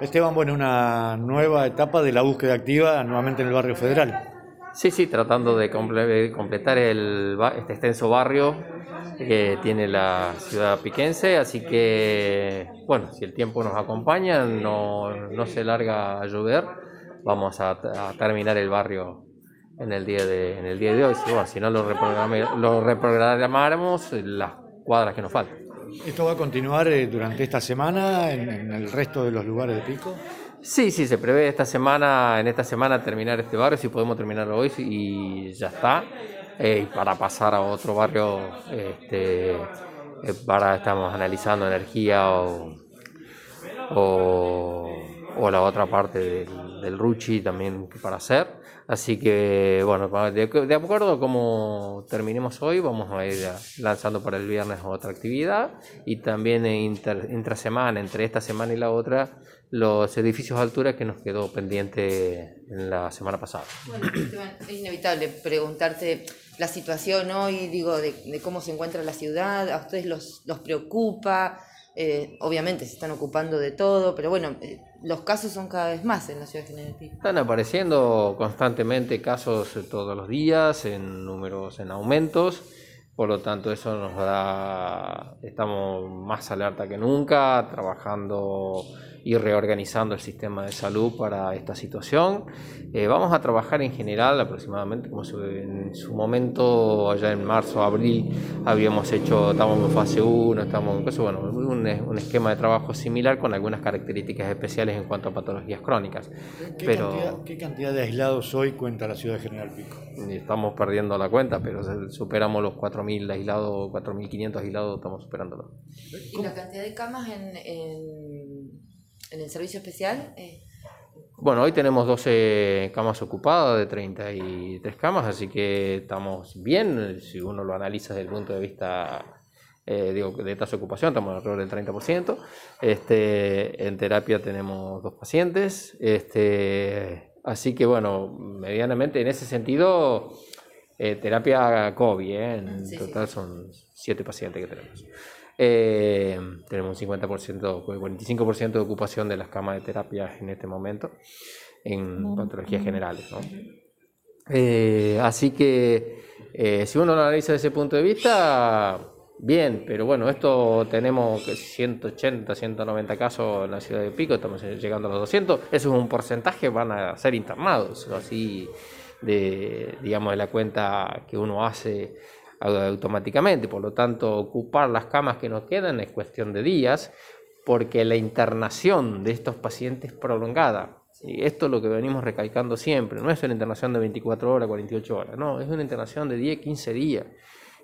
Esteban, bueno, una nueva etapa de la búsqueda activa nuevamente en el barrio federal. Sí, sí, tratando de completar el, este extenso barrio que tiene la ciudad piquense, así que, bueno, si el tiempo nos acompaña, no, no se larga a llover, vamos a, terminar el barrio en el día de, en el día de hoy. Si, si no lo, lo reprogramáramos, las cuadras que nos faltan. ¿Esto va a continuar eh, durante esta semana en, el resto de los lugares de pico? Sí, sí, se prevé esta semana, en esta semana terminar este barrio, si podemos terminarlo hoy y ya está. Eh, para pasar a otro barrio, este, eh, para estamos analizando energía o, o, la otra parte del, Ruchi también para hacer. Así que, bueno, de, acuerdo a cómo terminemos hoy, vamos a ir lanzando para el viernes otra actividad y también inter, semana, entre esta semana y la otra, los edificios de altura que nos quedó pendiente en la semana pasada. Bueno, es inevitable preguntarte la situación hoy, digo, de, cómo se encuentra la ciudad, a ustedes los, los preocupa, eh, obviamente se están ocupando de todo, pero bueno, eh, los casos son cada vez más en la ciudad de General. Están apareciendo constantemente casos todos los días, en números en aumentos, por lo tanto eso nos da, estamos más alerta que nunca, trabajando y reorganizando el sistema de salud para esta situación. Eh, vamos a trabajar en general aproximadamente como en su momento, allá en marzo, abril, habíamos hecho, estamos en fase 1, estamos en bueno, un, un, esquema de trabajo similar con algunas características especiales en cuanto a patologías crónicas. ¿Qué, pero, cantidad, ¿qué cantidad de aislados hoy cuenta la ciudad de General Pico? Estamos perdiendo la cuenta, pero superamos los 4.000 aislados, 4.500 aislados, estamos superándolo. ¿Y la cantidad de camas en, en en el servicio especial? Eh, bueno, hoy tenemos 12 camas ocupadas de 33 camas, así que estamos bien. Si uno lo analiza desde el punto de vista eh, digo, de tasa de ocupación, estamos alrededor del 30%. Este, en terapia tenemos dos pacientes. Este, así que, bueno, medianamente en ese sentido, eh, terapia COVID, en total son 7 pacientes que tenemos. Eh, tenemos un 50%, 45% de ocupación de las camas de terapia en este momento en patologías generales. Eh, así que eh, si uno lo analiza desde ese punto de vista, bien, pero bueno, esto tenemos 180, 190 casos en la ciudad de Pico, estamos llegando a los 200, eso es un porcentaje, van a ser internados, así de, digamos, de la cuenta que uno hace automáticamente. Por lo tanto, ocupar las camas que nos quedan es cuestión de días, porque la internación de estos pacientes es prolongada. Y esto es lo que venimos recalcando siempre. No es una internación de 24 horas, 48 horas, no, es una internación de 10, 15 días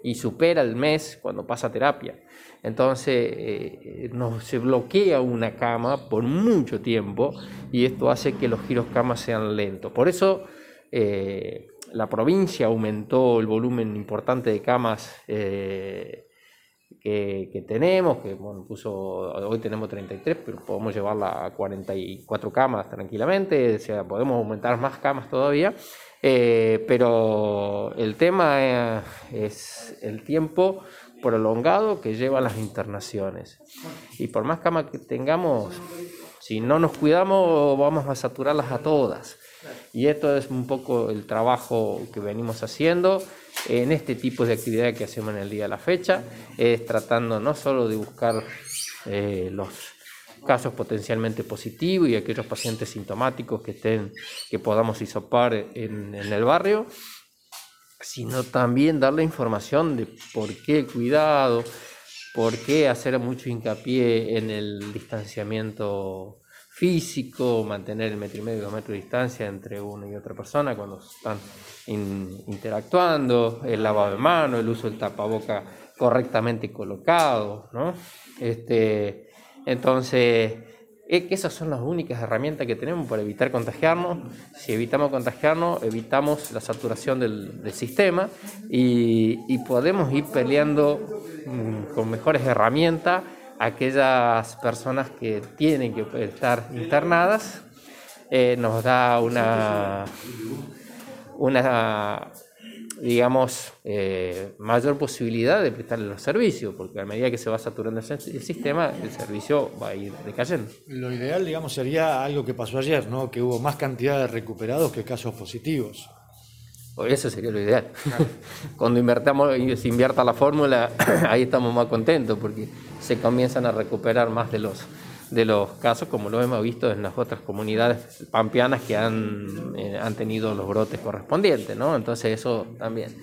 y supera el mes cuando pasa terapia. Entonces eh, se bloquea una cama por mucho tiempo y esto hace que los giros camas sean lentos. Por eso eh, la provincia aumentó el volumen importante de camas eh, que, tenemos, que bueno, puso, hoy tenemos 33, pero podemos llevarla a 44 camas tranquilamente, o sea, podemos aumentar más camas todavía, eh, pero el tema eh, es el tiempo prolongado que llevan las internaciones. Y por más camas que tengamos, si no nos cuidamos, vamos a saturarlas a todas. Y esto es un poco el trabajo que venimos haciendo en este tipo de actividad que hacemos en el día de la fecha, es tratando no solo de buscar eh, los casos potencialmente positivos y aquellos pacientes sintomáticos que estén que podamos isopar en, en el barrio, sino también darle información de por qué cuidado, por qué hacer mucho hincapié en el distanciamiento físico, mantener el metro y medio, dos metros de distancia entre una y otra persona cuando están interactuando, el lavado de mano, el uso del tapaboca correctamente colocado, ¿no? Este, entonces, es que esas son las únicas herramientas que tenemos para evitar contagiarnos. Si evitamos contagiarnos, evitamos la saturación del, sistema y, y podemos ir peleando mm, con mejores herramientas aquellas personas que tienen que estar internadas, eh, nos da una, una digamos, eh, mayor posibilidad de prestarle los servicios, porque a medida que se va saturando el sistema, el servicio va a ir decayendo. Lo ideal, digamos, sería algo que pasó ayer, ¿no? Que hubo más cantidad de recuperados que casos positivos. Eso sería lo ideal. Cuando invertamos, se invierta la fórmula, ahí estamos más contentos, porque se comienzan a recuperar más de los de los casos, como lo hemos visto en las otras comunidades pampeanas que han, eh, han tenido los brotes correspondientes, ¿no? Entonces eso también.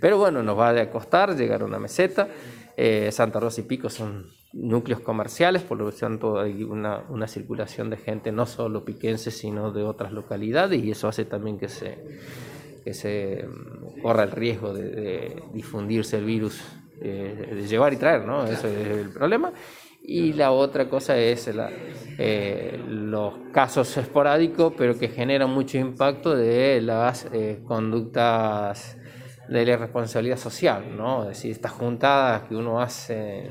Pero bueno, nos va a costar llegar a una meseta. Eh, Santa Rosa y Pico son núcleos comerciales, por lo tanto hay una, una, circulación de gente no solo piquense, sino de otras localidades, y eso hace también que se, que se mm, corra el riesgo de, difundirse el virus, eh, de llevar y traer, ¿no? Eso es el problema. Y la otra cosa es eh, los casos esporádicos, pero que generan mucho impacto de las eh, conductas de la responsabilidad social, ¿no? Es decir, estas juntadas que uno hace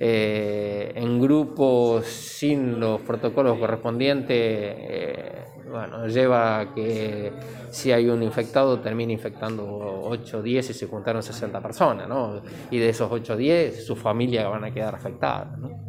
eh, en grupos sin los protocolos correspondientes, bueno, lleva a que si hay un infectado termine infectando 8 o 10 y se juntaron 60 personas, ¿no? Y de esos 8 o 10 su familia van a quedar afectada, ¿no?